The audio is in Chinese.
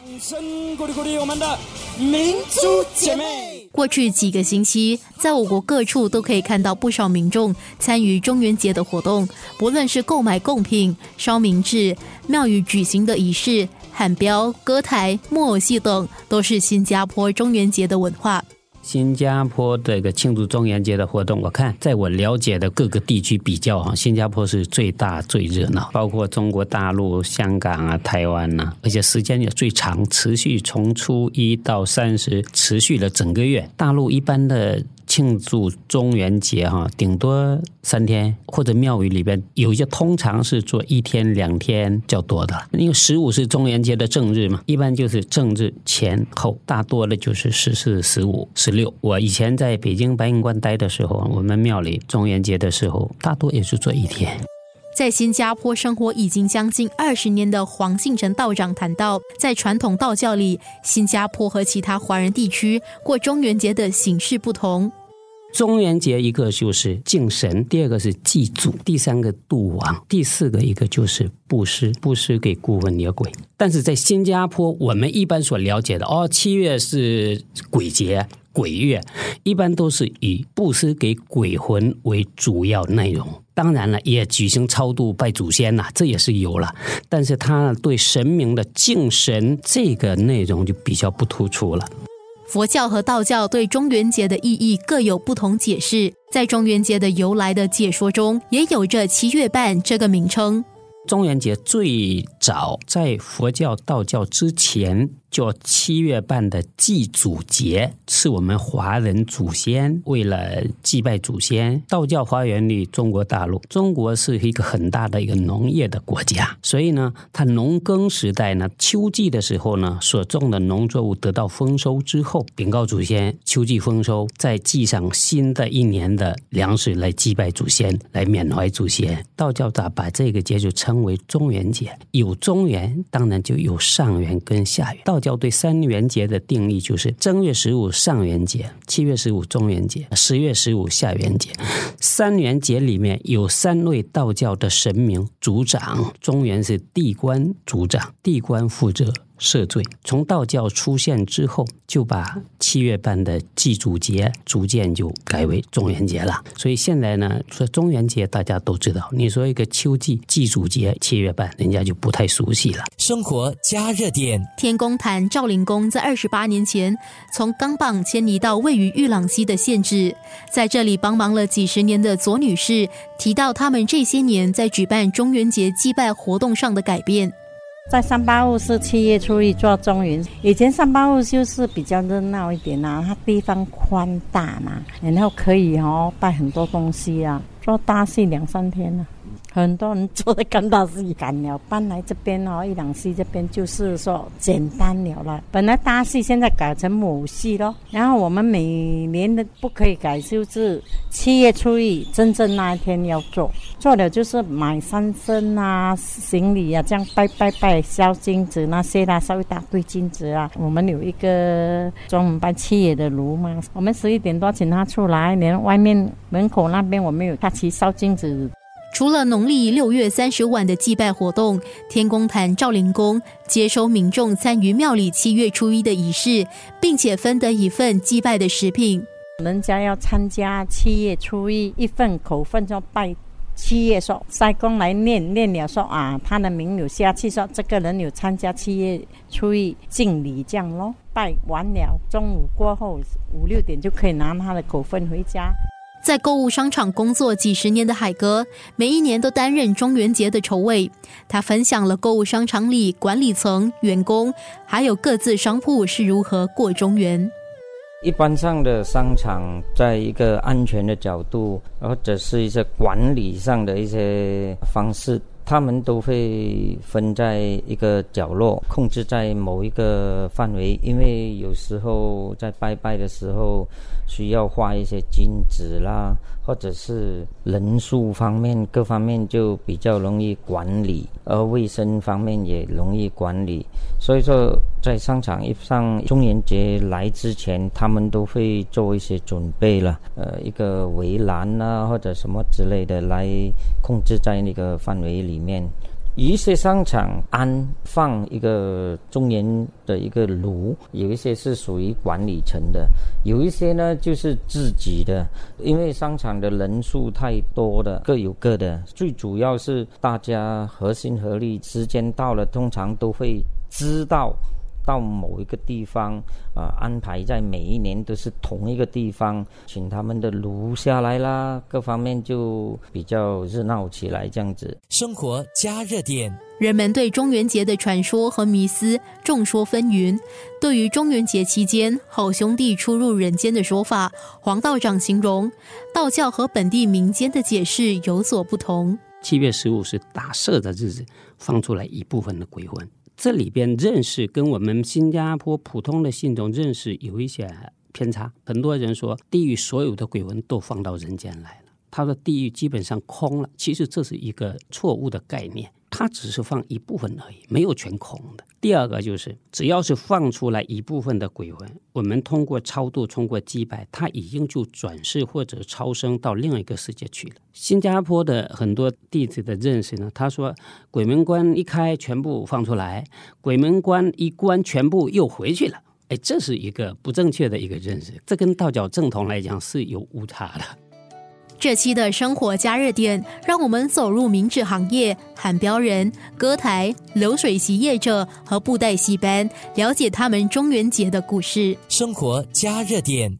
掌声鼓励鼓励我们的民族姐妹。过去几个星期，在我国各处都可以看到不少民众参与中元节的活动，不论是购买贡品、烧冥纸、庙宇举行的仪式、喊标、歌台、木偶戏等，都是新加坡中元节的文化。新加坡这个庆祝中元节的活动，我看在我了解的各个地区比较哈，新加坡是最大最热闹，包括中国大陆、香港啊、台湾呐，而且时间也最长，持续从初一到三十，持续了整个月。大陆一般的。庆祝中元节哈，顶多三天，或者庙宇里边有一些，通常是做一天两天较多的。因为十五是中元节的正日嘛，一般就是正日前后，大多的就是十四、十五、十六。我以前在北京白云观待的时候，我们庙里中元节的时候，大多也是做一天。在新加坡生活已经将近二十年的黄信成道长谈到，在传统道教里，新加坡和其他华人地区过中元节的形式不同。中元节一个就是敬神，第二个是祭祖，第三个度亡，第四个一个就是布施，布施给孤魂野鬼。但是在新加坡，我们一般所了解的哦，七月是鬼节、鬼月，一般都是以布施给鬼魂为主要内容。当然了，也举行超度、拜祖先呐，这也是有了。但是他对神明的敬神这个内容就比较不突出了。佛教和道教对中元节的意义各有不同解释，在中元节的由来的解说中，也有着七月半这个名称。中元节最早在佛教、道教之前。叫七月半的祭祖节，是我们华人祖先为了祭拜祖先。道教发源于中国大陆，中国是一个很大的一个农业的国家，所以呢，它农耕时代呢，秋季的时候呢，所种的农作物得到丰收之后，禀告祖先，秋季丰收，再祭上新的一年的粮食来祭拜祖先，来缅怀祖先。道教咋把这个节就称为中元节？有中元，当然就有上元跟下元。道教对三元节的定义就是正月十五上元节，七月十五中元节，十月十五下元节。三元节里面有三位道教的神明主掌，中元是地官主掌，地官负责。赦罪。从道教出现之后，就把七月半的祭祖节逐渐就改为中元节了。所以现在呢，说中元节大家都知道，你说一个秋季祭祖节七月半，人家就不太熟悉了。生活加热点，天宫坛赵灵公在二十八年前从钢棒迁移到位于玉朗溪的县治，在这里帮忙了几十年的左女士提到，他们这些年在举办中元节祭拜活动上的改变。在三八路是七月初一做中云，以前三八路就是比较热闹一点呐，它地方宽大嘛，然后可以哦带很多东西啊，做大戏两三天呢。很多人做的干大戏干了，搬来这边哦，一两戏这边就是说简单了了。本来大戏现在改成母戏咯，然后我们每年的不可以改，就是七月初一真正那一天要做，做了就是买三牲啊、行李啊，这样拜拜拜烧金子那些啦，烧一大堆金子啊。我们有一个专门拜七爷的炉嘛，我们十一点多请他出来，连外面门口那边我们有他去烧金子。除了农历六月三十晚的祭拜活动，天宫坛赵灵公接收民众参与庙里七月初一的仪式，并且分得一份祭拜的食品。人家要参加七月初一，一份口份就拜七月说，塞公来念念了说啊，他的名有下去说，这个人有参加七月初一敬礼这样咯。拜完了，中午过后五六点就可以拿他的口份回家。在购物商场工作几十年的海哥，每一年都担任中元节的筹委。他分享了购物商场里管理层、员工，还有各自商铺是如何过中元。一般上的商场，在一个安全的角度，或者是一些管理上的一些方式。他们都会分在一个角落，控制在某一个范围，因为有时候在拜拜的时候需要画一些金纸啦，或者是人数方面各方面就比较容易管理，而卫生方面也容易管理。所以说，在商场一上中元节来之前，他们都会做一些准备了，呃，一个围栏啊或者什么之类的来控制在那个范围里。面一些商场安放一个中年的一个炉，有一些是属于管理层的，有一些呢就是自己的。因为商场的人数太多了，各有各的。最主要是大家合心合力，时间到了，通常都会知道。到某一个地方，啊，安排在每一年都是同一个地方，请他们的炉下来啦，各方面就比较热闹起来，这样子。生活加热点，人们对中元节的传说和迷思众说纷纭。对于中元节期间好兄弟出入人间的说法，黄道长形容道教和本地民间的解释有所不同。七月十五是打赦的日子，放出来一部分的鬼魂。这里边认识跟我们新加坡普通的信众认识有一些偏差。很多人说地狱所有的鬼魂都放到人间来了，他说地狱基本上空了。其实这是一个错误的概念。它只是放一部分而已，没有全空的。第二个就是，只要是放出来一部分的鬼魂，我们通过超度、通过祭拜，他已经就转世或者超生到另一个世界去了。新加坡的很多弟子的认识呢，他说鬼门关一开，全部放出来；鬼门关一关，全部又回去了。哎，这是一个不正确的一个认识，这跟道教正统来讲是有误差的。这期的生活加热点，让我们走入明纸行业、喊标人、歌台、流水席业者和布袋戏班，了解他们中元节的故事。生活加热点。